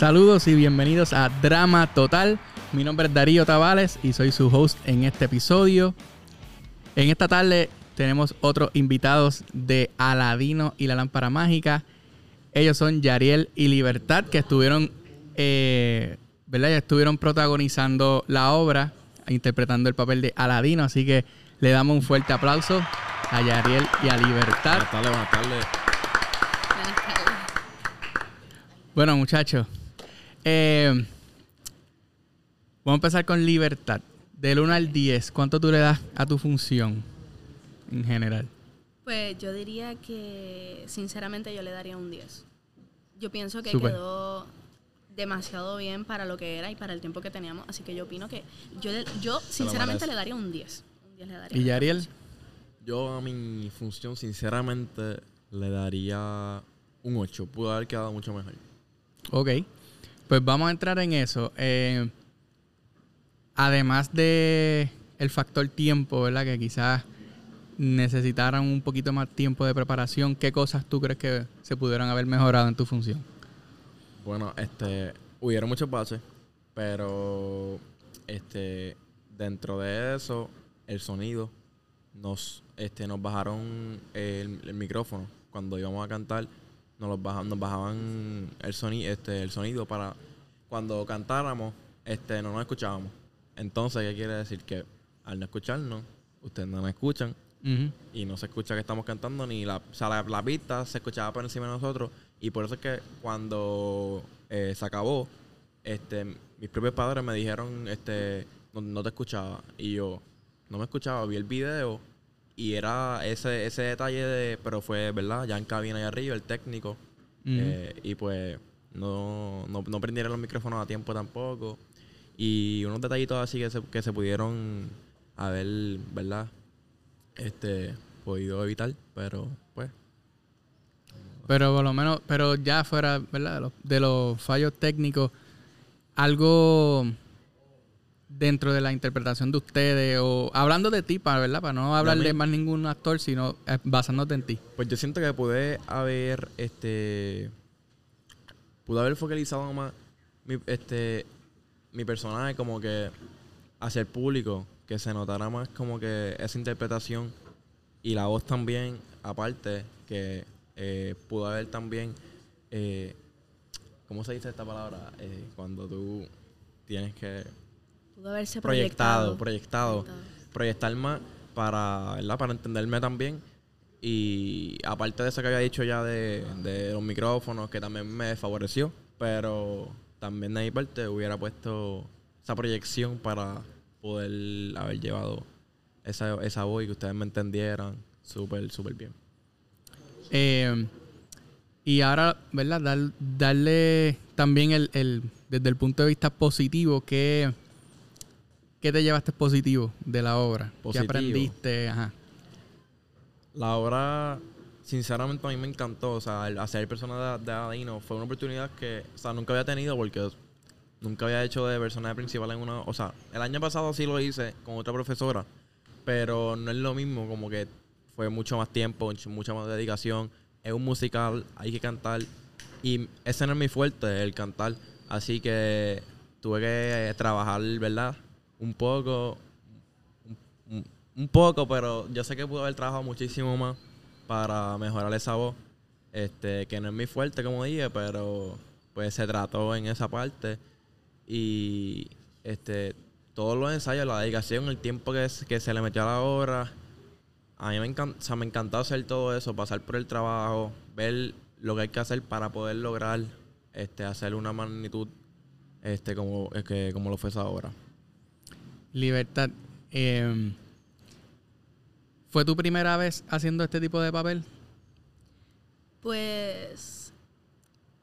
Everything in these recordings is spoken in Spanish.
Saludos y bienvenidos a Drama Total. Mi nombre es Darío Tavales y soy su host en este episodio. En esta tarde tenemos otros invitados de Aladino y la Lámpara Mágica. Ellos son Yariel y Libertad, que estuvieron, eh, ¿verdad? Estuvieron protagonizando la obra, interpretando el papel de Aladino. Así que le damos un fuerte aplauso a Yariel y a Libertad. Buenas tardes, buenas tardes. Bueno, muchachos, eh, vamos a empezar con Libertad. Del 1 al 10, ¿cuánto tú le das a tu función en general? Pues yo diría que sinceramente yo le daría un 10. Yo pienso que quedó demasiado bien para lo que era y para el tiempo que teníamos, así que yo opino que yo, le- yo sinceramente le daría un 10. Un 10 le daría. ¿Y Yariel? Yo a mi función, sinceramente, le daría un 8. Pudo haber quedado mucho mejor. Ok. Pues vamos a entrar en eso. Eh, además de el factor tiempo, ¿verdad? Que quizás necesitaran un poquito más tiempo de preparación. ¿Qué cosas tú crees que se pudieran haber mejorado en tu función? Bueno, este, hubieron muchos baches, pero este, dentro de eso, el sonido, nos, este, nos bajaron el, el micrófono cuando íbamos a cantar, nos, los baja- nos bajaban el sonido, este, el sonido para cuando cantáramos, este, no nos escuchábamos. Entonces, ¿qué quiere decir? Que al no escucharnos, ustedes no nos escuchan, y no se escucha que estamos cantando ni la, o sea, la, la pista se escuchaba por encima de nosotros y por eso es que cuando eh, se acabó este mis propios padres me dijeron este no, no te escuchaba y yo no me escuchaba vi el video y era ese ese detalle de pero fue verdad ya en cabina ahí arriba el técnico. Eh, y pues no, no, no prendieron los micrófonos a tiempo tampoco. Y unos detallitos así que se, que se pudieron haber verdad este podido evitar, pero pues. Pero por lo menos, pero ya fuera, ¿verdad? De los, de los fallos técnicos, algo dentro de la interpretación de ustedes, o hablando de ti, para, ¿verdad? Para no hablar de más ningún actor, sino eh, basándote en ti. pues yo siento que pude haber este pude haber focalizado más mi este mi personaje como que hacia el público, que se notara más como que esa interpretación y la voz también aparte que eh, pudo haber también eh, ¿cómo se dice esta palabra? Eh, cuando tú tienes que Pudo haberse proyectado, proyectado. proyectado, proyectar más para, ¿verdad? Para entenderme también. Y aparte de eso que había dicho ya de, de los micrófonos, que también me favoreció, pero también de mi parte hubiera puesto esa proyección para poder haber llevado esa, esa voz y que ustedes me entendieran súper, súper bien. Eh, y ahora, ¿verdad? Dar- darle también el, el- desde el punto de vista positivo, ¿qué, qué te llevaste positivo de la obra? ¿Qué aprendiste? Ajá. La obra, sinceramente, a mí me encantó. O sea, el hacer persona de, de Aladino fue una oportunidad que, o sea, nunca había tenido porque nunca había hecho de personaje principal en una. O sea, el año pasado sí lo hice con otra profesora, pero no es lo mismo, como que fue mucho más tiempo, mucha más dedicación. Es un musical, hay que cantar. Y ese no es mi fuerte, el cantar. Así que tuve que trabajar, ¿verdad? Un poco, un, poco, pero yo sé que pude haber trabajado muchísimo más para mejorar esa voz. Este, que no es mi fuerte, como dije, pero pues se trató en esa parte. Y este, todos los ensayos, la dedicación, el tiempo que, s- que se le metió a la obra. A mí me, encan- o me encantó hacer todo eso, pasar por el trabajo, ver lo que hay que hacer para poder lograr este, hacer una magnitud este, como, es que, como lo fue esa obra. Libertad. eh, ¿Fue tu primera vez haciendo este tipo de papel? Pues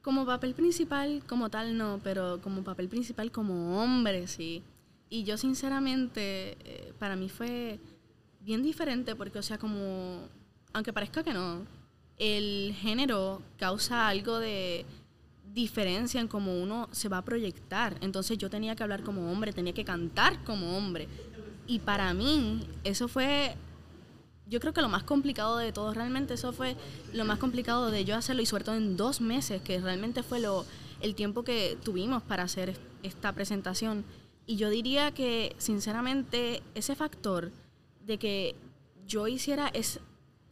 como papel principal como tal no, pero como papel principal como hombre sí. Y yo sinceramente eh, para mí fue bien diferente porque o sea como aunque parezca que no, el género causa algo de diferencia en cómo uno se va a proyectar. Entonces yo tenía que hablar como hombre, tenía que cantar como hombre. Y para mí eso fue yo creo que lo más complicado de todo, realmente eso fue lo más complicado de yo hacerlo y sobre todo en dos meses, que realmente fue lo, el tiempo que tuvimos para hacer est- esta presentación. Y yo diría que, sinceramente, ese factor de que yo hiciera es,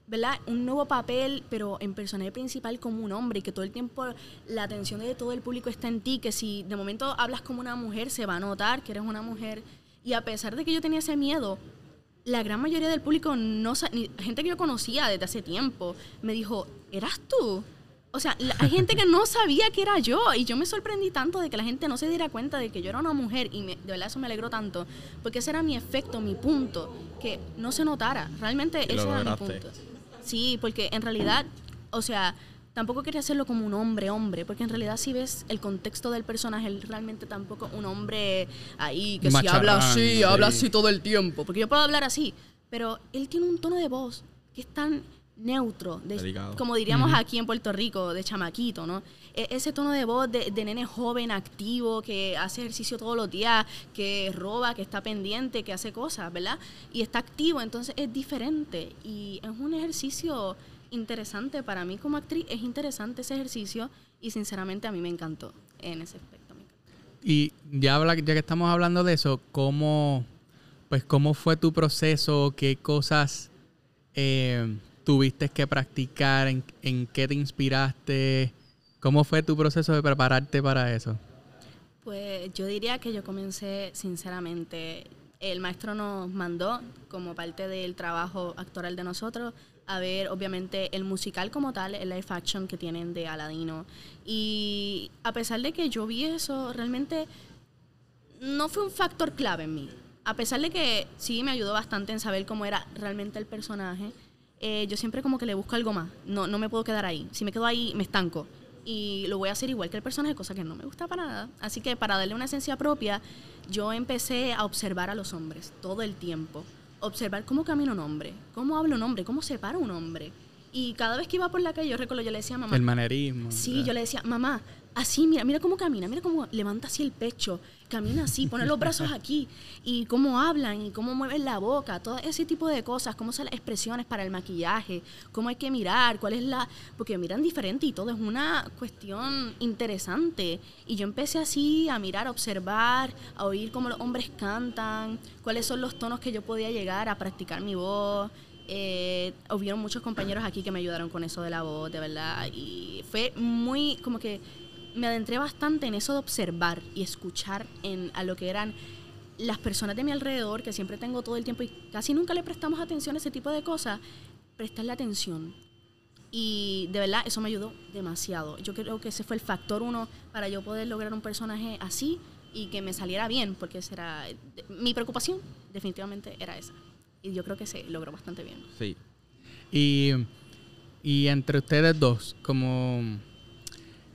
¿verdad? Un nuevo papel, pero en personaje principal como un hombre, y que todo el tiempo la atención de todo el público está en ti, que si de momento hablas como una mujer, se va a notar que eres una mujer. Y a pesar de que yo tenía ese miedo, la gran mayoría del público, no ni- gente que yo conocía desde hace tiempo, me dijo, ¿eras tú? O sea, la- hay gente que no sabía que era yo y yo me sorprendí tanto de que la gente no se diera cuenta de que yo era una mujer y me- de verdad eso me alegró tanto, porque ese era mi efecto, mi punto, que no se notara. Realmente ese era mi punto. Sí, porque en realidad, o sea, tampoco quería hacerlo como un hombre, hombre, porque en realidad si ves el contexto del personaje, él realmente tampoco un hombre ahí que si Macharrán, habla así, sí. habla así todo el tiempo, porque yo puedo hablar así, pero él tiene un tono de voz que es tan neutro, de- como diríamos aquí en Puerto Rico, de chamaquito, ¿no? E- ese tono de voz de, nene joven, activo, que hace ejercicio todos los días, que roba, que está pendiente, que hace cosas, ¿verdad? Y está activo, entonces es diferente y es un ejercicio interesante para mí como actriz, es interesante ese ejercicio y sinceramente a mí me encantó en ese aspecto. Y ya, habla, ya que estamos hablando de eso, ¿cómo, pues, ¿cómo fue tu proceso? ¿Qué cosas eh, tuviste que practicar? ¿En, en qué te inspiraste? ¿Cómo fue tu proceso de prepararte para eso? Pues yo diría que yo comencé sinceramente, el maestro nos mandó como parte del trabajo actoral de nosotros a ver obviamente el musical como tal, el live action que tienen de Aladino. Y a pesar de que yo vi eso, realmente no fue un factor clave en mí. A pesar de que sí me ayudó bastante en saber cómo era realmente el personaje, eh, yo siempre como que le busco algo más. No, no me puedo quedar ahí. Si me quedo ahí, me estanco. Y lo voy a hacer igual que el personaje, cosa que no me gusta para nada. Así que para darle una esencia propia, yo empecé a observar a los hombres todo el tiempo. Observar cómo camina un hombre, cómo habla un hombre, cómo se para un hombre. Y cada vez que iba por la calle, yo recuerdo, yo le decía a mamá, El manerismo. Sí, yo le decía, mamá, así, mira, mira cómo camina, mira cómo levanta así el pecho, camina así, pone los brazos aquí, y cómo hablan, y cómo mueven la boca, todo ese tipo de cosas, cómo son las expresiones para el maquillaje, cómo hay que mirar, cuál es la... Porque miran diferente y todo es una cuestión interesante. Y yo empecé así a mirar, a observar, a oír cómo los hombres cantan, cuáles son los tonos que yo podía llegar a practicar mi voz. Eh, hubieron muchos compañeros aquí que me ayudaron con eso de la voz, de verdad. Y fue muy, como que me adentré bastante en eso de observar y escuchar a lo que eran las personas de mi alrededor, que siempre tengo todo el tiempo y casi nunca le prestamos atención a ese tipo de cosas, prestarle atención. Y de verdad eso me ayudó demasiado. Yo creo que ese fue el factor uno para yo poder lograr un personaje así y que me saliera bien, porque esa era mi preocupación definitivamente era esa. Y yo creo que se logró bastante bien. Sí. Y, y entre ustedes dos, como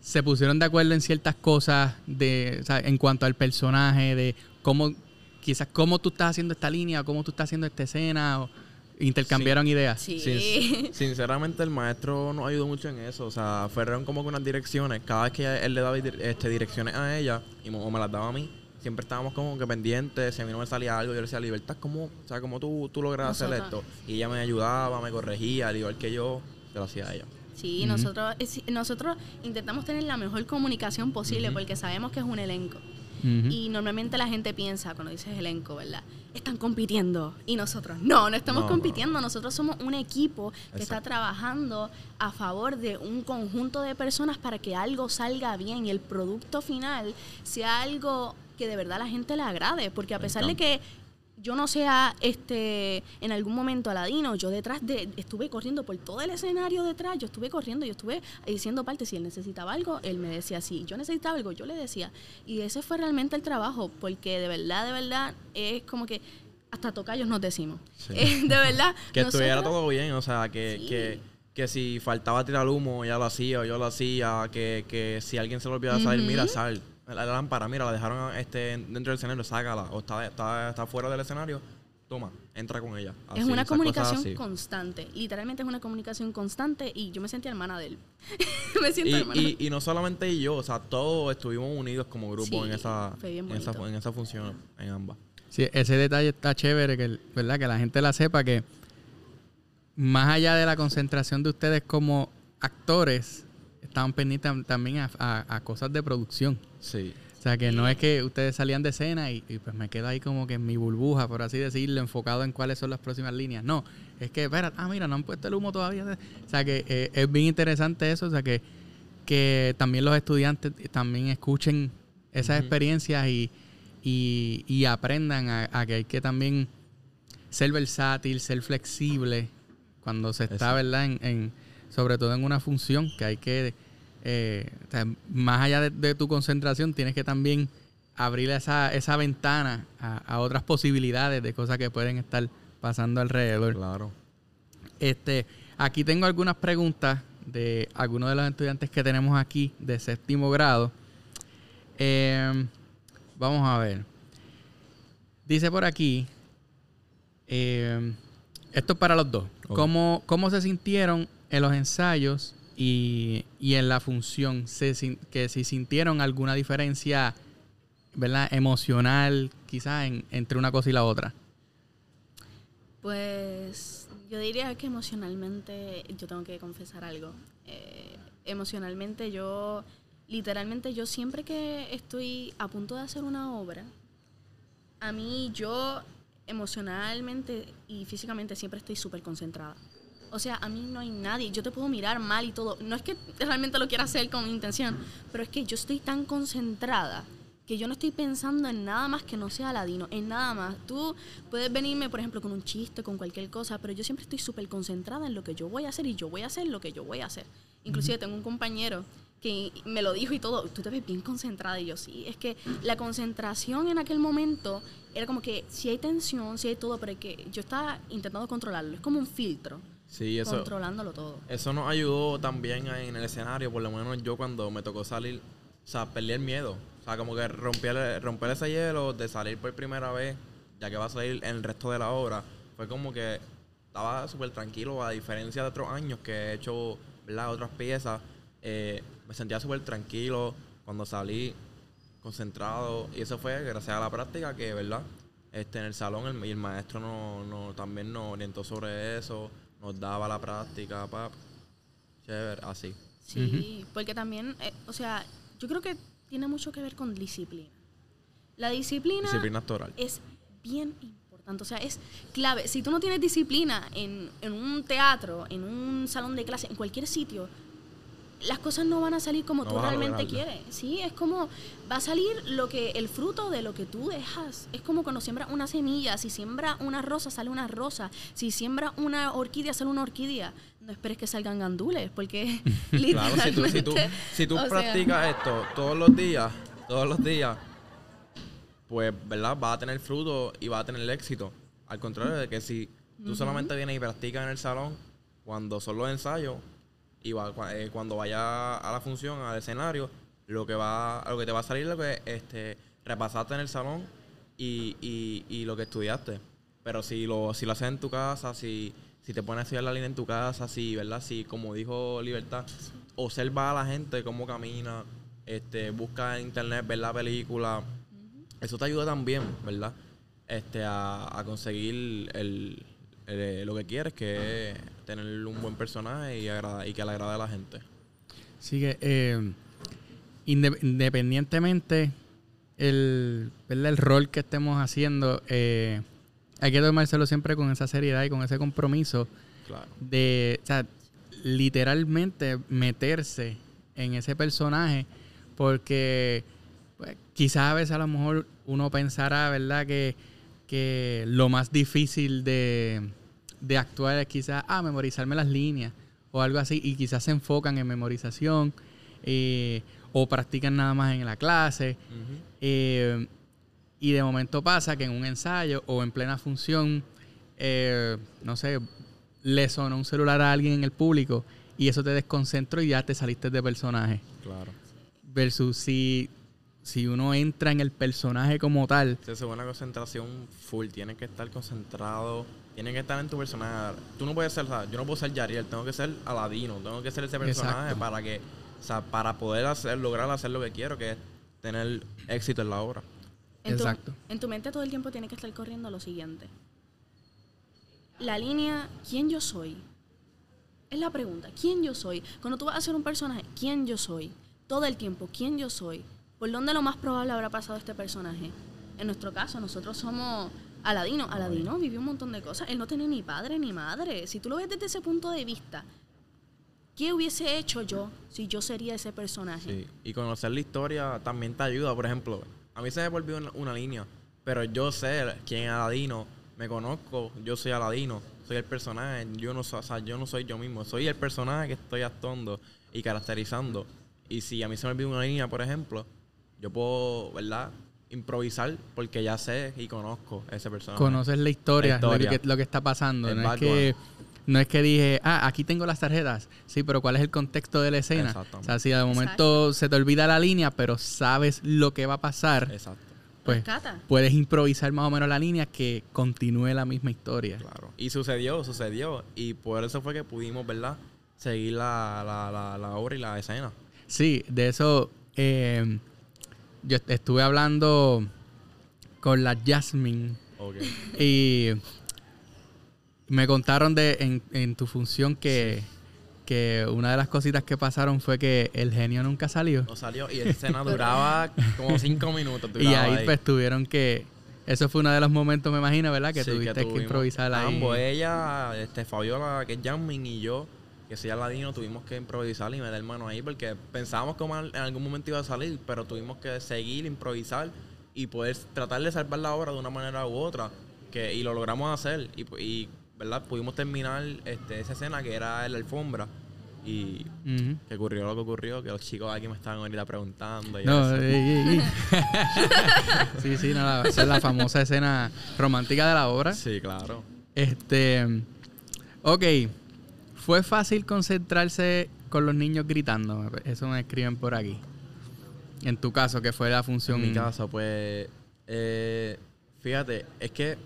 se pusieron de acuerdo en ciertas cosas de, o sea, en cuanto al personaje, de cómo, quizás cómo tú estás haciendo esta línea, o cómo tú estás haciendo esta escena, o intercambiaron ideas. Sí. Sin- sinceramente, el maestro nos ayudó mucho en eso. O sea, fueron como que unas direcciones. Cada vez que él le daba este, direcciones a ella, y, o me las daba a mí, siempre estábamos como que pendientes. Si a mí no me salía algo, yo le decía, Libertad, ¿cómo, o sea, ¿cómo tú, tú logras hacer esto? Y ella me ayudaba, me corregía, al igual que yo, se lo hacía a ella. Sí, nosotros, es- nosotros intentamos tener la mejor comunicación posible porque sabemos que es un elenco. Y normalmente la gente piensa, cuando dices elenco, ¿verdad? Están compitiendo. Y nosotros, no, no estamos No, no. compitiendo. Nosotros somos un equipo que está trabajando a favor de un conjunto de personas para que algo salga bien y el producto final sea algo que de verdad la gente le agrade. Porque a pesar de que yo no sea este en algún momento aladino, yo detrás de estuve corriendo por todo el escenario detrás, yo estuve corriendo, yo estuve diciendo parte si él necesitaba algo, él me decía si yo necesitaba algo, yo le decía. Y ese fue realmente el trabajo, porque de verdad, de verdad es como que hasta tocayos nos decimos. Sí. Eh, de verdad. Que estuviera nosotros- todo bien, o sea, que, Sí. que, que si faltaba tirar humo, ella lo hacía, o yo lo hacía, que, que si alguien se lo olvidaba salir, mira, sal. La lámpara, mira, la dejaron este, dentro del escenario, sácala. O está, está, está fuera del escenario, toma, entra con ella. Es una comunicación constante. Literalmente es una comunicación constante y yo me sentí hermana de él. me siento Y, hermana. y, y no solamente yo, o sea, todos estuvimos unidos como grupo Sí, en esa en esa, en esa función, en ambas. Sí, ese detalle está chévere, que, ¿verdad? que la gente la sepa que más allá de la concentración de ustedes como actores, estaban pendientes también a, a- a cosas de producción. Sí. O sea, que no es que ustedes salían de escena y, y, pues me quedo ahí como que en mi burbuja, por así decirlo, enfocado en cuáles son las próximas líneas. No, es que, espera, ah, mira, no han puesto el humo todavía. O sea, que eh, es bien interesante eso. O sea, que, que también los estudiantes también escuchen esas experiencias y, y, y aprendan a, a que hay que también ser versátil, ser flexible cuando se está. ¿verdad? En, en- sobre todo en una función que hay que, eh, o sea, más allá de, de tu concentración, tienes que también abrir esa, esa ventana a, a otras posibilidades de cosas que pueden estar pasando alrededor. Claro. Este, aquí tengo algunas preguntas de algunos de los estudiantes que tenemos aquí de séptimo grado. Eh, vamos a ver. Dice por aquí, eh, esto es para los dos. ¿Cómo, cómo se sintieron en los ensayos y, y en la función? Que si sintieron alguna diferencia, ¿verdad? Emocional, quizás, en- entre una cosa y la otra. Pues yo diría que emocionalmente, yo tengo que confesar algo. Eh, emocionalmente yo, literalmente yo siempre que estoy a punto de hacer una obra, a mí yo emocionalmente y físicamente siempre estoy súper concentrada. O sea, a mí no hay nadie, yo te puedo mirar mal y todo. No es que realmente lo quiera hacer con intención, pero es que yo estoy tan concentrada que yo no estoy pensando en nada más que no sea ladino, en nada más. Tú puedes venirme, por ejemplo, con un chiste, con cualquier cosa, pero yo siempre estoy súper concentrada en lo que yo voy a hacer y yo voy a hacer lo que yo voy a hacer. Inclusive tengo un compañero que me lo dijo y todo, tú te ves bien concentrada y yo sí, es que la concentración en aquel momento era como que si hay tensión, si hay todo, pero es que yo estaba intentando controlarlo, es como un filtro, Sí, eso, controlándolo todo. eso nos ayudó también en el escenario, por lo menos yo cuando me tocó salir, o sea, perdí el miedo. O sea, como que romper, romper ese hielo de salir por primera vez, ya que va a salir en el resto de la obra, fue como que estaba súper tranquilo, a diferencia de otros años que he hecho, ¿verdad? Otras piezas, eh, me sentía súper tranquilo cuando salí, concentrado, y eso fue gracias a la práctica que, ¿verdad? Este, en el salón el, el maestro no, no, también nos orientó sobre eso, nos daba la práctica, pap, chévere, así. Sí, porque también, eh, o sea, yo creo que tiene mucho que ver con disciplina. La disciplina, Disciplina actoral. es bien importante, o sea, es clave. Si tú no tienes disciplina en, en un teatro, en un salón de clase, en cualquier sitio, las cosas no van a salir como No tú realmente quieres. Sí, es como va a salir lo que el fruto de lo que tú dejas. Es como cuando siembras una semilla, si siembra una rosa sale una rosa, si siembra una orquídea sale una orquídea. No esperes que salgan gandules, porque Claro, si tú, si tú, literalmente, si tú sea, practicas esto todos los días, todos los días, pues, ¿verdad? Vas a tener fruto y vas a tener éxito. Al contrario de que si tú solamente vienes y practicas en el salón, cuando son los ensayos, y va- eh, cuando vaya a la función, al escenario, lo que va, lo que te va a salir es lo que este, repasaste en el salón y, y, y lo que estudiaste. Pero si lo, si lo haces en tu casa, si, si te pones a estudiar la línea en tu casa, si, ¿verdad? Si, como dijo Libertad, observa a la gente cómo camina, este, busca en internet, ver la película. Eso te ayuda también, ¿verdad? Este, a, a conseguir el, lo que quieres, que es tener un buen personaje y, agrada- y que le agrade a la gente. Así que, eh, inde- independientemente el, ¿verdad? el rol que estemos haciendo, eh, hay que tomárselo siempre con esa seriedad y con ese compromiso Claro. de, o sea, literalmente meterse en ese personaje, porque pues, quizás a veces a lo mejor uno pensará, ¿verdad? Que, que lo más difícil de, de actuar es quizás, ah, memorizarme las líneas o algo así, y quizás se enfocan en memorización eh, o practican nada más en la clase. Eh, y de momento pasa que en un ensayo o en plena función, eh, no sé, le sonó un celular a alguien en el público y eso te desconcentró y ya te saliste de personaje. Claro. Versus si, si uno entra en el personaje como tal, Se hace una concentración full, tienes que estar concentrado, tienes que estar en tu personaje. Tú no puedes ser, o sea, yo no puedo ser Yariel, tengo que ser Aladino, tengo que ser ese personaje Exacto. para que, o sea, para poder hacer, lograr hacer lo que quiero, que es tener éxito en la obra. En tu, Exacto. en tu mente todo el tiempo tiene que estar corriendo lo siguiente. La línea, ¿quién yo soy? Es la pregunta, ¿quién yo soy? Cuando tú vas a ser un personaje, ¿quién yo soy? Todo el tiempo, ¿quién yo soy? ¿Por dónde lo más probable habrá pasado este personaje? En nuestro caso, nosotros somos Aladino. Aladino vivió un montón de cosas. Él no tenía ni padre ni madre. Si tú lo ves desde ese punto de vista, ¿qué hubiese hecho yo si yo sería ese personaje? Sí, y conocer la historia también te ayuda. Por ejemplo, a mí se me volvió una, una línea, pero yo sé quién es Aladino, me conozco, yo soy Aladino, soy el personaje, yo no, o sea, yo no soy yo mismo, soy el personaje que estoy actuando y caracterizando. Y si a mí se me olvida una línea, por ejemplo, yo puedo, ¿verdad? Improvisar porque ya sé y conozco ese personaje. Conoces la historia, La historia. Lo, que, lo que está pasando. El no es, que, no es que dije, ah, aquí tengo las tarjetas. Sí, pero ¿cuál es el contexto de la escena? O sea, si de momento se te olvida la línea, pero sabes lo que va a pasar, Exacto, pues Rescata. puedes improvisar más o menos la línea que continúe la misma historia. claro. Y sucedió, sucedió. Y por eso fue que pudimos, ¿verdad? Seguir la, la, la, la obra y la escena. Sí, de eso eh, yo est- estuve hablando con la Jasmine y me contaron de en, en tu función que, que una de las cositas que pasaron fue que el genio nunca salió. No salió y esa escena duraba como cinco minutos. Y duraba ahí pues tuvieron que... Eso fue uno de los momentos, me imagino, ¿verdad? Que Sí, tuviste que, tuvimos improvisar ahí. Ambos, ella, este, Fabiola, que es Jasmine, y yo, que soy Aladino, tuvimos que improvisar y meter mano ahí porque pensábamos que en algún momento iba a salir, pero tuvimos que seguir, improvisar y poder tratar de salvar la obra de una manera u otra. Que, y lo logramos hacer. Y, y, ¿verdad? Pudimos terminar este, esa escena que era la alfombra. Y Ujú. que ocurrió lo que ocurrió, que los chicos aquí me estaban ahorita preguntando. Y No, sí, sí, no, la- esa es la famosa escena romántica de la obra. Sí, claro. Este. Ok. Fue fácil concentrarse con los niños gritando. Eso me escriben por aquí. En tu caso, que fue la función. En mi caso, pues, eh, fíjate, es que,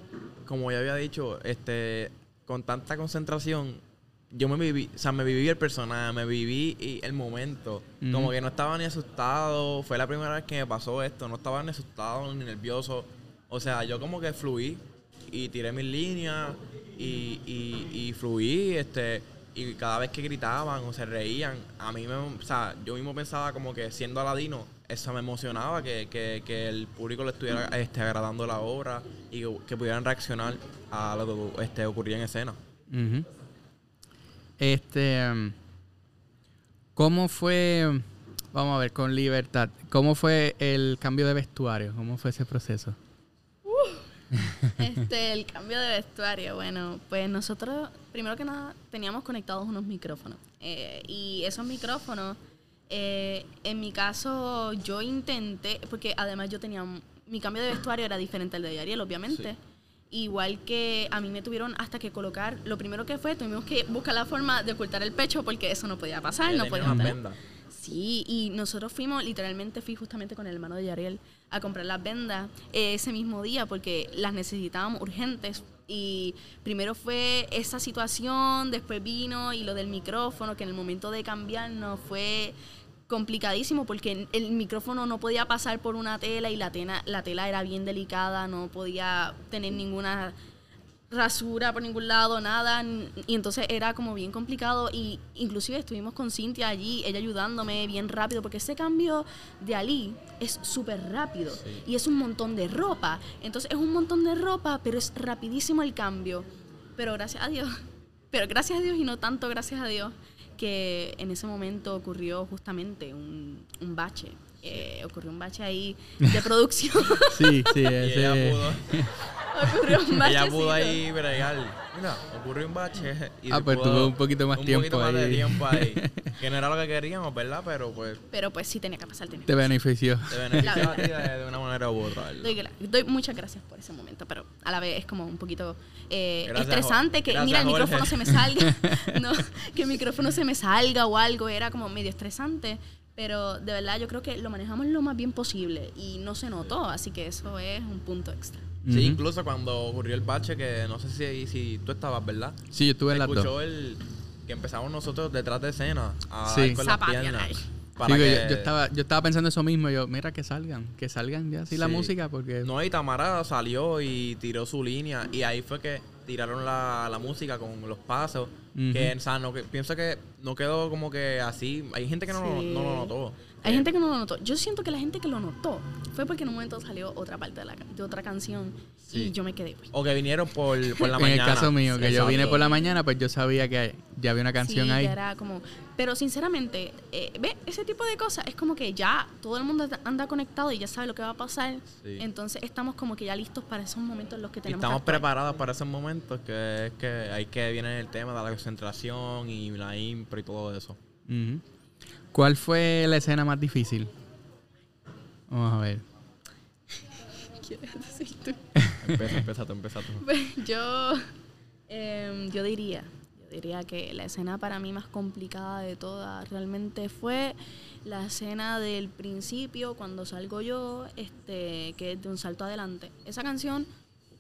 como ya había dicho, este, con tanta concentración, yo me viví, o sea, me viví el personaje, me viví y el momento. Como que no estaba ni asustado, fue la primera vez que me pasó esto, no estaba ni asustado ni nervioso. O sea, yo como que fluí y tiré mis líneas y, y, y fluí, este, y cada vez que gritaban o se reían, a mí me, o sea, yo mismo pensaba como que siendo Aladino, eso me emocionaba, que, que, que el público le estuviera este, agradando la obra y que, que pudieran reaccionar a lo que este, ocurría en escena. Este. um, ¿Cómo fue. Vamos a ver, con libertad. ¿Cómo fue el cambio de vestuario? ¿Cómo fue ese proceso? Este, el cambio de vestuario, bueno, pues nosotros, primero que nada, teníamos conectados unos micrófonos. Eh, y esos micrófonos, eh, en mi caso, yo intenté, porque además yo tenía, mi cambio de vestuario era diferente al de Ariel, obviamente. Igual que a mí me tuvieron hasta que colocar, lo primero que fue, tuvimos que buscar la forma de ocultar el pecho porque eso no podía pasar, no tener- vendas. Sí, y nosotros fuimos, literalmente fui justamente con el hermano de Yariel a comprar las vendas eh, ese mismo día porque las necesitábamos urgentes. Y primero fue esa situación, después vino y lo del micrófono, que en el momento de cambiarnos fue complicadísimo porque el micrófono no podía pasar por una tela y la tela, la tela era bien delicada, no podía tener ninguna rasura por ningún lado, nada. Y entonces era como bien complicado. Y inclusive estuvimos con Cintia allí, ella ayudándome bien rápido, porque ese cambio de Ali es súper rápido. Y es un montón de ropa. Entonces es un montón de ropa, pero es rapidísimo el cambio. Pero gracias a Dios, pero gracias a Dios y no tanto gracias a Dios, que en ese momento ocurrió justamente un, un bache. Eh, ocurrió un bache ahí de producción. Sí, sí, Y ella ese. pudo, ocurrió un bache. ella pudo ahí bregar. Mira, ocurrió un bache. Y Ah, pues tuvo un poquito más un tiempo poquito más de ahí. tiempo ahí. que no era lo que queríamos, ¿verdad? Pero pues Pero pues sí tenía que pasar, tenía Te benefició. te benefició a ti de, de una manera u otra. Doy, doy muchas gracias por ese momento, pero a la vez es como un poquito eh, Gracias, estresante que, Jorge. mira, el Gracias, micrófono Jorge. se me salga. no, que el micrófono se me salga o algo, era como medio estresante. Pero de verdad yo creo que lo manejamos lo más bien posible y no se notó, así que eso es un punto extra. Sí, incluso cuando ocurrió el bache, que no sé si, si tú estabas, ¿verdad? Sí, yo estuve en dos. escuchó el que empezamos nosotros detrás de escena a Sí. dar con las piernas. Para Sí, que yo, yo estaba, yo estaba pensando eso mismo. Yo, mira, que salgan. Que salgan ya así la Sí. música porque... No, y Tamara salió y tiró su línea. Y ahí fue que tiraron la, la música con los pasos. Que, o sea, no, que, pienso que no quedó como que así. Hay gente que no, Sí. no lo notó. Hay Eh, gente que no lo notó. Yo siento que la gente que lo notó fue porque en un momento salió otra parte de, la, de otra canción Sí. y yo me quedé. "Uy". O que vinieron por, por la en mañana. el caso mío, que yo vine por la mañana, pues yo sabía que ya había una canción Sí, ahí. ya era como, pero sinceramente, eh, ve, ese tipo de cosas es como que ya todo el mundo anda conectado y ya sabe lo que va a pasar. Sí. Entonces estamos como que ya listos para esos momentos en los que Y tenemos estamos que actuar. preparados para esos momentos que es que ahí que viene el tema de la concentración y la impro y todo eso. Ujú. ¿Cuál fue la escena más difícil? Vamos a ver. ¿Quieres decir tú? Empieza, empieza tú, empieza tú. Pues, yo, em, yo diría, yo diría que la escena para mí más complicada de todas realmente fue la escena del principio cuando salgo yo, este, que es de un salto adelante. Esa canción,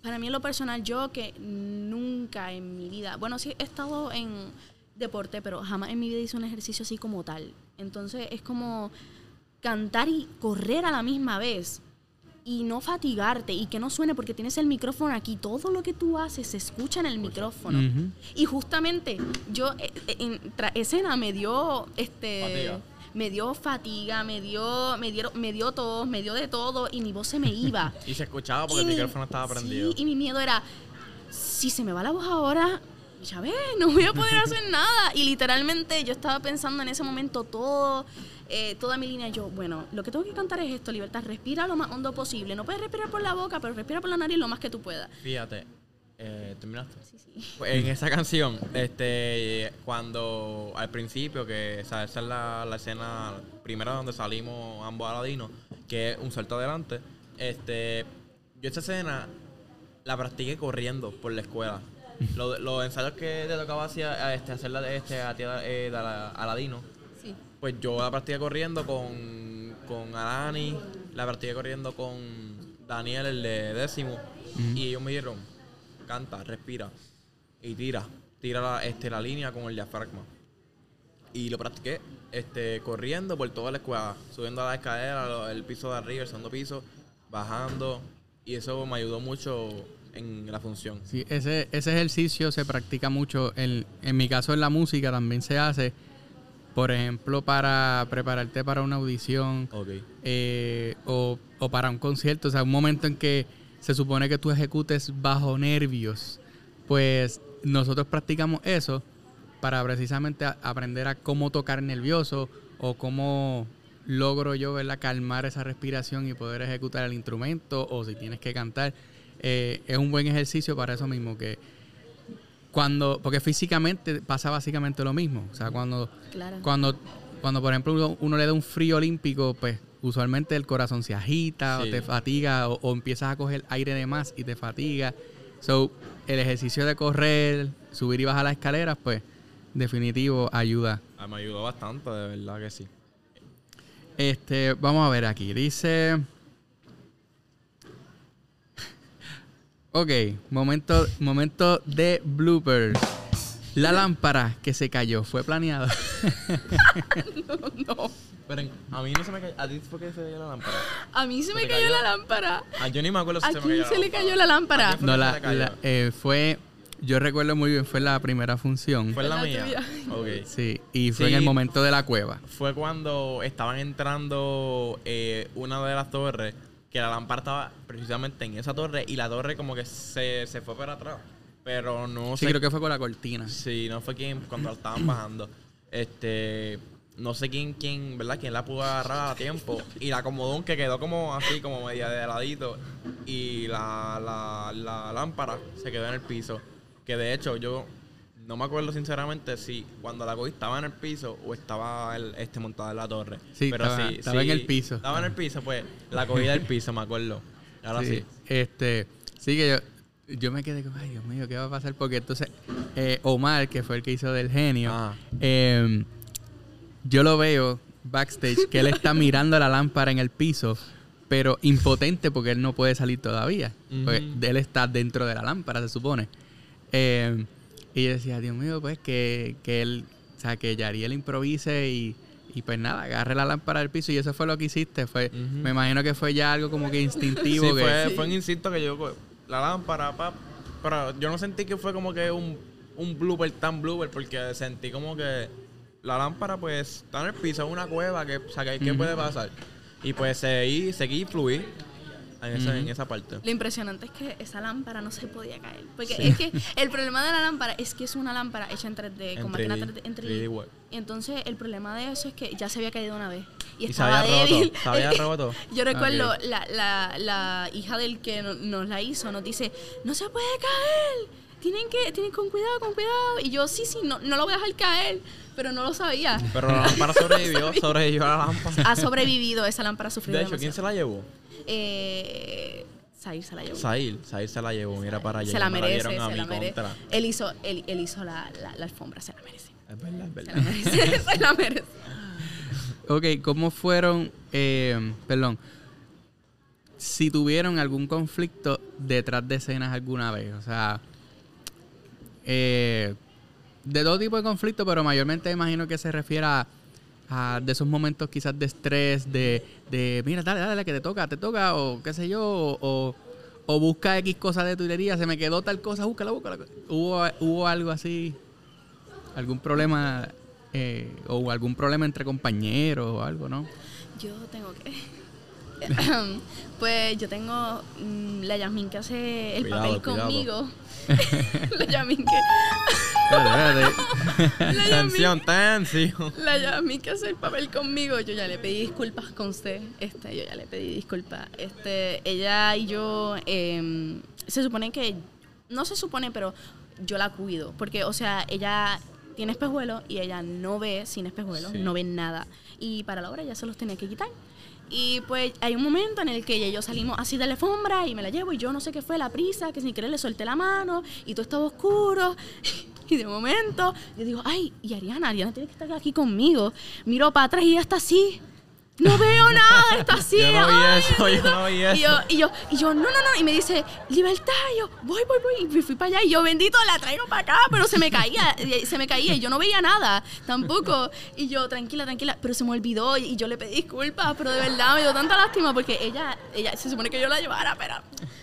para mí en lo personal, yo que nunca en mi vida, bueno, sí he estado en deporte, pero jamás en mi vida hice un ejercicio así como tal. Entonces es como cantar y correr a la misma vez y no fatigarte y que no suene porque tienes el micrófono aquí. Todo lo que tú haces se escucha en el micrófono. Y justamente yo eh, eh, en escena me dio este Fatiga. me dio fatiga, me dio me dieron me dio tos, me dio de todo y mi voz se me iba. Y se escuchaba porque Y el mi- micrófono estaba prendido. Sí, y mi miedo era si se me va la voz ahora, ya ves, no voy a poder hacer nada. Y literalmente yo estaba pensando en ese momento todo, eh, toda mi línea. Yo, bueno, lo que tengo que cantar es esto, libertad, respira lo más hondo posible. No puedes respirar por la boca, pero respira por la nariz lo más que tú puedas. Fíjate, eh, ¿terminaste? Sí, sí. Pues en esa canción, este, cuando al principio, que o sea, esa es la, la escena primera donde salimos ambos aladinos, que es un salto adelante, este, yo esa escena la practiqué corriendo por la escuela. Lo- los ensayos que te tocaba hacia, este, hacerla de este a tía, eh, de Ala- Aladino, Sí. pues yo la practiqué corriendo con, con Alani, la practiqué corriendo con Daniel, el de décimo, y ellos me dijeron, canta, respira y tira, tira la, este, la línea con el diafragma. Y lo practiqué este, corriendo por toda la escuela, subiendo a la escalera, el piso de arriba, el segundo piso, bajando, y eso me ayudó mucho en la función. Sí, ese, ese ejercicio se practica mucho. En, en mi caso, en la música también se hace. Por ejemplo, para prepararte para una audición Ok. eh, o, o para un concierto. O sea, un momento en que se supone que tú ejecutes bajo nervios. Pues nosotros practicamos eso para precisamente a- aprender a cómo tocar nervioso o cómo logro yo ¿verdad? calmar esa respiración y poder ejecutar el instrumento o si tienes que cantar. Eh, es un buen ejercicio para eso mismo, que cuando, porque físicamente pasa básicamente lo mismo. O sea, cuando, Claro. cuando, cuando por ejemplo uno, uno le da un frío olímpico, pues usualmente el corazón se agita o te fatiga o, o empiezas a coger aire de más y te fatiga. So, el ejercicio de correr, subir y bajar las escaleras, pues definitivo ayuda. Ah, me ayudó bastante, de verdad que sí. Este, vamos a ver aquí. Dice. Ok, momento, momento de bloopers. La lámpara que se cayó, ¿fue planeado? no. Pero en- a mí no se me cayó. ¿A ti fue que se cayó la lámpara? A mí se ¿Se me cayó cayó? la lámpara. Ah, yo ni me acuerdo si ¿A se me quién cayó se le cayó la lámpara? ¿A quién no, la, la- eh, fue. Yo recuerdo muy bien, fue la primera función. Fue la la mía. tuya. Ok. Sí, y fue Sí. en el momento de la cueva. Fue cuando estaban entrando eh, una de las torres, que la lámpara estaba precisamente en esa torre y la torre como que se, se fue para atrás. Pero no Sí, sé. creo que fue con la cortina. Sí, no fue quien cuando la estaban bajando. Este. No sé quién, quién, ¿verdad? Quién la pudo agarrar a tiempo. Y la acomodó que quedó como así, como media de ladito. Y la, la, la lámpara se quedó en el piso. Que de hecho yo no me acuerdo sinceramente si cuando la cogí estaba en el piso o estaba el, este montada en la torre. Sí, estaba- estaba en el piso. Estaba en el piso, pues la cogí del piso, me acuerdo. Ahora sí. Este, sí que yo, yo me quedé como, ay Dios mío, ¿qué va a pasar? Porque entonces eh, Omar, que fue el que hizo del genio, Ah. eh, yo lo veo backstage que él está mirando la lámpara en el piso, pero impotente porque él no puede salir todavía. Él está dentro de la lámpara, se supone. Eh, y yo decía, Dios mío, pues que, que él, o sea, que Yariel improvise y, y pues nada, agarre la lámpara del piso y eso fue lo que hiciste. Fue. Me imagino que fue ya algo como que instintivo. Sí, que, fue, fue un instinto que yo co- la lámpara, pap, pero yo no sentí que fue como que un, un blooper tan blooper porque sentí como que la lámpara pues está en el piso, es una cueva que, o sea, que- ¿qué Ujú. puede pasar? Y pues seguí, seguí fluir en esa, Ujú. en esa parte. Lo impresionante es que esa lámpara no se podía caer. Porque Sí. es que el problema de la lámpara es que es una lámpara hecha en 3D, En con máquina 3D, 3D, en 3D. 3D web. Y entonces el problema de eso es que ya se había caído una vez. Y, Y se estaba había roto, débil. se había roto. Yo recuerdo la, la, la hija del que no- nos la hizo, nos dice, no se puede caer. Tienen que, tienen con cuidado, con cuidado. Y yo, sí, sí, no, no lo voy a dejar caer. Pero no lo sabía. Pero la lámpara sobrevivió, sobrevivió a la lámpara. Ha sobrevivido, esa lámpara ha sufrido De hecho, ¿quién se la llevó? Eh, Zahir se la llevó. Sail, Sail se la llevó, mira para allá. se la me merece, se la merece. Él hizo, él, él hizo la, la, la alfombra, se la merece. Es verdad, es Se verdad. la merece, se la merece. Ok, ¿cómo fueron, eh, perdón, si tuvieron algún conflicto detrás de escenas alguna vez? O sea, eh, de todo tipo de conflicto, pero mayormente imagino que se refiere a, a de esos momentos quizás de estrés, de, de mira, dale, dale, que te toca, te toca, o qué sé yo, o, o- o busca X cosa de tuilería, se me quedó tal cosa, búscala, búscala. ¿Hubo, hubo algo así, algún problema, eh, o algún problema entre compañeros o algo, ¿no? Yo tengo que. pues yo tengo mm, la Yasmin que hace el Cuidado, papel cuidado. conmigo. la Yasmin que. Espérate, espérate. La Tensión, tensión. la Yasmin que hace el papel conmigo. Yo ya le pedí disculpas con usted. Este, yo ya le pedí disculpas. Este, ella y yo. em, se supone que. No se supone, pero yo la cuido. Porque, o sea, ella tiene espejuelos y ella no ve sin espejuelos, Sí. no ve nada. Y para la hora ya se los tenía que quitar. Y pues hay un momento en el que ella y yo salimos así de la alfombra y me la llevo y yo no sé qué fue la prisa, que sin querer le solté la mano y todo estaba oscuro. Y de momento yo digo, ay, y Ariana, Ariana tiene que estar aquí conmigo. Miro para atrás y ella está así. No veo nada, está así. Yo no vi eso, yo no vi y yo, eso. y yo, y yo, no, no, no. Y me dice, libertad. Y yo, voy, voy, voy. Y me fui para allá. Y yo, bendito, la traigo para acá. Pero se me caía, se me caía. Y yo no veía nada tampoco. Y yo, tranquila, tranquila. Pero se me olvidó. Y yo le pedí disculpas. Pero de verdad me dio tanta lástima porque ella, ella se supone que yo la llevara, pero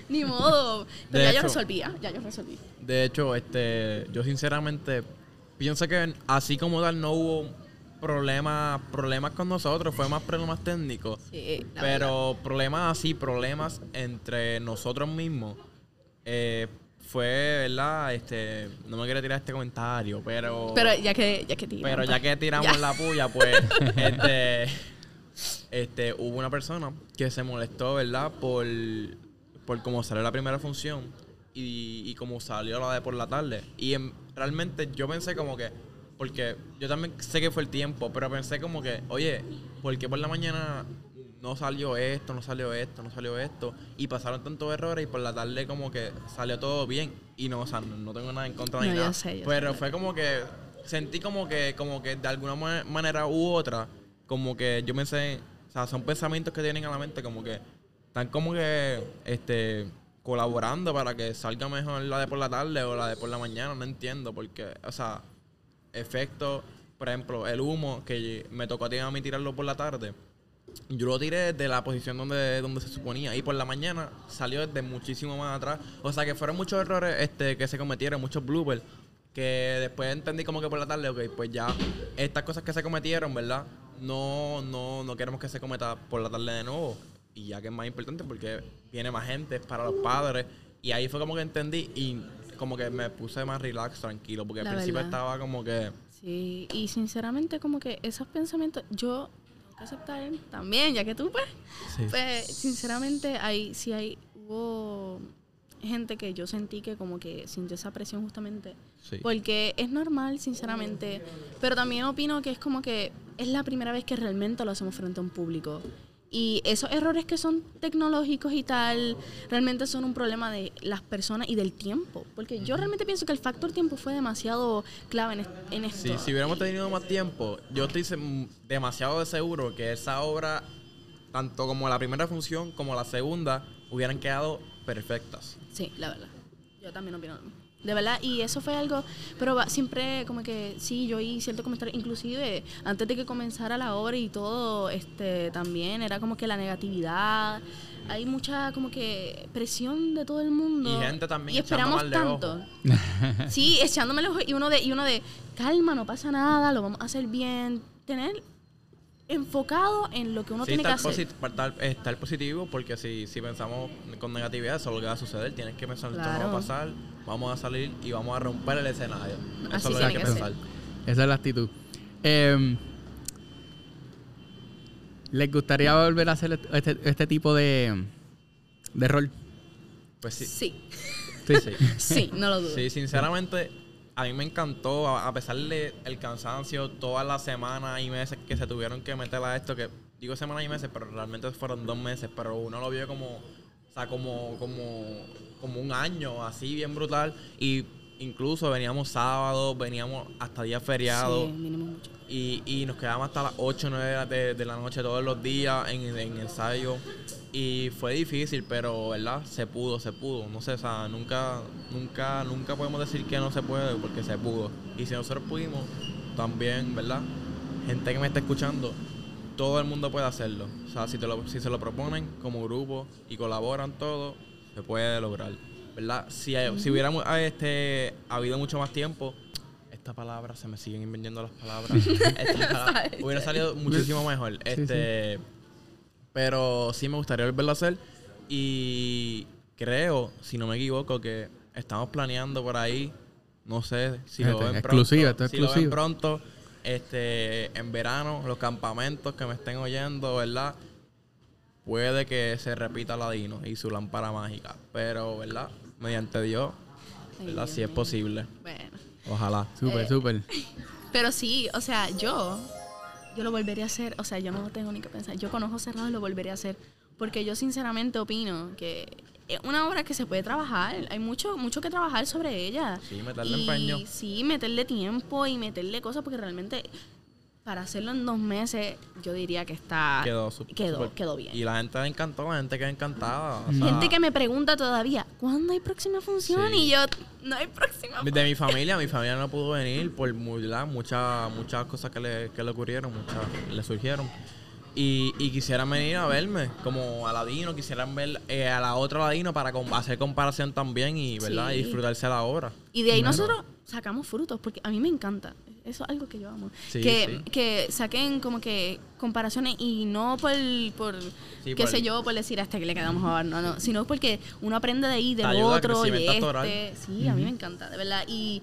ni modo. Pero De ya yo hecho- resolvía. Ya yo resolví. De hecho, este, yo sinceramente pienso que así como tal no hubo problemas problemas con nosotros, fue más problemas técnicos. Sí, verdad. Pero problemas así, problemas entre nosotros mismos, eh, fue, ¿verdad? Este, no me quiero tirar este comentario, pero... Pero ya que, ya que tira, Pero ya que tiramos Ya. la puya, pues, este, este, hubo una persona que se molestó, ¿verdad? Por, por cómo salió la primera función y, y cómo salió la de por la tarde. Y en- realmente yo pensé como que, porque yo también sé que fue el tiempo, pero pensé como que, oye, ¿por qué por la mañana no salió esto, no salió esto, no salió esto? Y pasaron tantos errores y por la tarde como que salió todo bien. Y no, o sea, no, no tengo nada en contra No, ni yo nada. sé, yo pero sé. fue como que sentí como que como que de alguna ma- manera u otra como que yo pensé o sea son pensamientos que tienen a la mente como que están como que este colaborando para que salga mejor la de por la tarde o la de por la mañana no entiendo porque o sea efecto por ejemplo el humo que me tocó a mí tirarlo por la tarde yo lo tiré desde la posición donde, donde se suponía. Y por la mañana salió desde muchísimo más atrás. O sea que fueron muchos errores este, que se cometieron, muchos bloopers. Que después entendí como que por la tarde, ok, pues ya estas cosas que se cometieron, ¿verdad? No, no, no queremos que se cometa por la tarde de nuevo. Y ya que es más importante porque viene más gente, es para los padres. Y ahí fue como que entendí y como que me puse más relax, tranquilo. Porque La al principio verdad. estaba como que... Sí, y sinceramente como que esos pensamientos, yo tengo que aceptar también, ya que tú pues, Sí. pues sinceramente hay, sí hay, hubo gente que yo sentí que como que sintió esa presión justamente, Sí. porque es normal sinceramente, pero también opino que es como que es la primera vez que realmente lo hacemos frente a un público. Y esos errores que son tecnológicos y tal, realmente son un problema de las personas y del tiempo. Porque yo realmente pienso que el factor tiempo fue demasiado clave en, est- en esto. Sí, si hubiéramos tenido más tiempo, yo estoy demasiado de seguro que esa obra, tanto como la primera función como la segunda, hubieran quedado perfectas. Sí, la verdad. Yo también opino lo mismo. De verdad, y eso fue algo, pero va- siempre como que sí, yo oí cierto comentario, inclusive antes de que comenzara la obra y todo, este también era como que la negatividad hay mucha como que presión de todo el mundo. Y gente también Y esperamos tanto. sí, echándome los ojos. Y uno de, y uno de, calma, no pasa nada, lo vamos a hacer bien. Tener enfocado en lo que uno Sí, tiene que estar, hacer. estar, estar positivo, porque si, si pensamos con negatividad, eso es lo que va a suceder. Tienes que pensar, esto no Claro. va a pasar, vamos a salir y vamos a romper el escenario. Eso Así es lo que hay que ser. pensar. Esa es la actitud. Em, ¿Les gustaría volver a hacer este, este tipo de, de rol? Pues sí, Sí, sí, sí. sí, no lo dudo. Sí, sinceramente, a mí me encantó, a pesar de el cansancio, todas las semanas y meses que se tuvieron que meter a esto, que digo semanas y meses, pero realmente fueron dos meses, pero uno lo vio como, o sea, como, como, como un año, así bien brutal. Y incluso veníamos sábados, veníamos hasta días feriados. Sí, mínimo mucho. Y, y nos quedamos hasta las 8 o 9 de, de la noche todos los días en, en ensayo. Y fue difícil, pero ¿verdad? Se pudo, se pudo. No sé, o sea, nunca, nunca, nunca podemos decir que no se puede porque se pudo. Y si nosotros pudimos, también, ¿verdad? Gente que me está escuchando, todo el mundo puede hacerlo. O sea, si, te lo, si se lo proponen como grupo y colaboran todos, se puede lograr. ¿Verdad? Si, hay- si hubiéramos ah, este, habido mucho más tiempo, esta palabra, se me siguen inventando las palabras. Esta palabra hubiera salido muchísimo mejor. Este, Pero sí me gustaría volverlo a hacer. Y creo, si no me equivoco, que estamos planeando por ahí. No sé si lo ven exclusiva, pronto. es Si lo ven pronto, este, en verano, los campamentos que me estén oyendo, ¿verdad? Puede que se repita Ladino y su lámpara mágica. Pero, ¿verdad? Mediante Dios, ¿verdad? Si es posible. Bueno. Ojalá. Súper, Eh, súper. Pero sí, o sea, yo, yo lo volvería a hacer. O sea, yo no tengo ni que pensar. Yo con ojos cerrados lo volvería a hacer. Porque yo sinceramente opino que es una obra que se puede trabajar. Hay mucho, mucho que trabajar sobre ella. Sí, meterle Y empeño. Sí, meterle tiempo y meterle cosas porque realmente para hacerlo en dos meses yo diría que está... Quedó, quedó, bien. Y la gente le encantó, la gente quedó encantada. o sea, Gente que me pregunta todavía, ¿cuándo hay próxima función? Sí. Y yo, no hay próxima De mi familia, mi familia no pudo venir por muchas muchas cosas que le, que le ocurrieron, muchas le surgieron. Y, y quisieran venir a verme, como a Ladino, quisieran ver eh, a la otra Ladino para hacer comparación también y, ¿verdad? Sí. y disfrutarse la obra. Y de ahí nosotros sacamos frutos, porque a mí me encanta. Eso es algo que yo amo. Sí, que, sí. que saquen como que comparaciones y no por, por Sí, qué por- sé yo, por decir hasta que le quedamos a no, no, sino porque uno aprende de ahí, del ayuda al otro, de este. Sí, a mí me encanta, de verdad. Y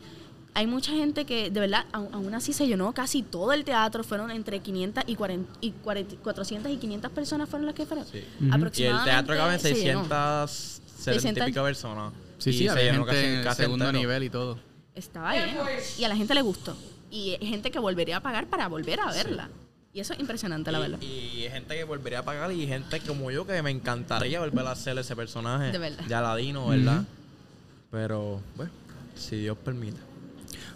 hay mucha gente que, de verdad, aún, así se llenó casi todo el teatro. Fueron entre 500 y, 40, y 40 400 y 500 personas fueron las que fueron. Sí. Ujú. Y el Aproximadamente. teatro cabe en se llenó. 670 y pico personas. Sí, Y sí, se había llenó gente casi- en casi segundo entero. nivel y todo. estaba lleno. Y a la gente le gustó. Y gente que volvería a pagar para volver a verla. Y eso es impresionante, la verdad. Y, gente que volvería a pagar y gente como yo que me encantaría volver a hacer ese personaje De verdad. de Aladino, ¿verdad? Pero, bueno, si Dios permite.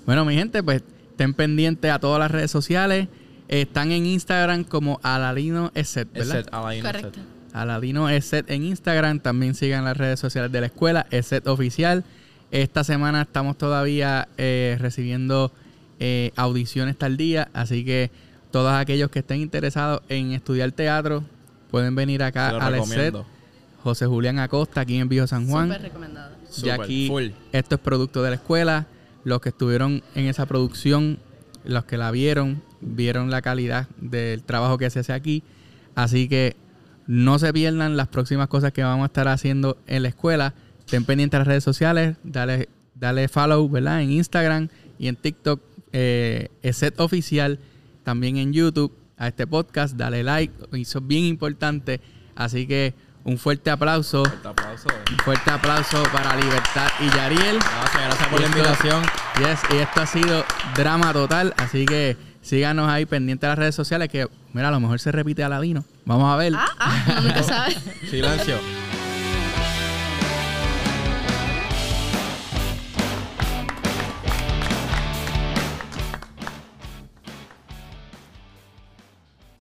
Bueno, mi gente, pues estén pendientes a todas las redes sociales. Están en Instagram como Aladino Eset, ¿verdad? Ese Aladino Correcto. set. Aladino Eset en Instagram. También sigan las redes sociales de la escuela, Eset Oficial. Esta semana estamos todavía eh, recibiendo eh, audiciones tal día, así que todos aquellos que estén interesados en estudiar teatro pueden venir acá al Eset. recomiendo. José Julián Acosta, aquí en Viejo San Juan. Súper recomendado. Ya aquí, full. esto es producto de la escuela. Los que estuvieron en esa producción, los que la vieron, vieron la calidad del trabajo que se hace aquí. Así que no se pierdan las próximas cosas que vamos a estar haciendo en la escuela. Estén pendientes de las redes sociales, dale, dale follow, ¿verdad? En Instagram y en TikTok, eh, set oficial, también en YouTube a este podcast, dale like, eso es bien importante. Así que un fuerte aplauso. Fuerte aplauso. Un fuerte aplauso para Libertad y Yariel. Gracias, gracias por la Y invitación. Yes, y esto ha sido drama total. Así que síganos ahí pendientes de las redes sociales que, mira, a lo mejor se repite Aladino. Vamos a ver. Ah, ah, nunca. Silencio.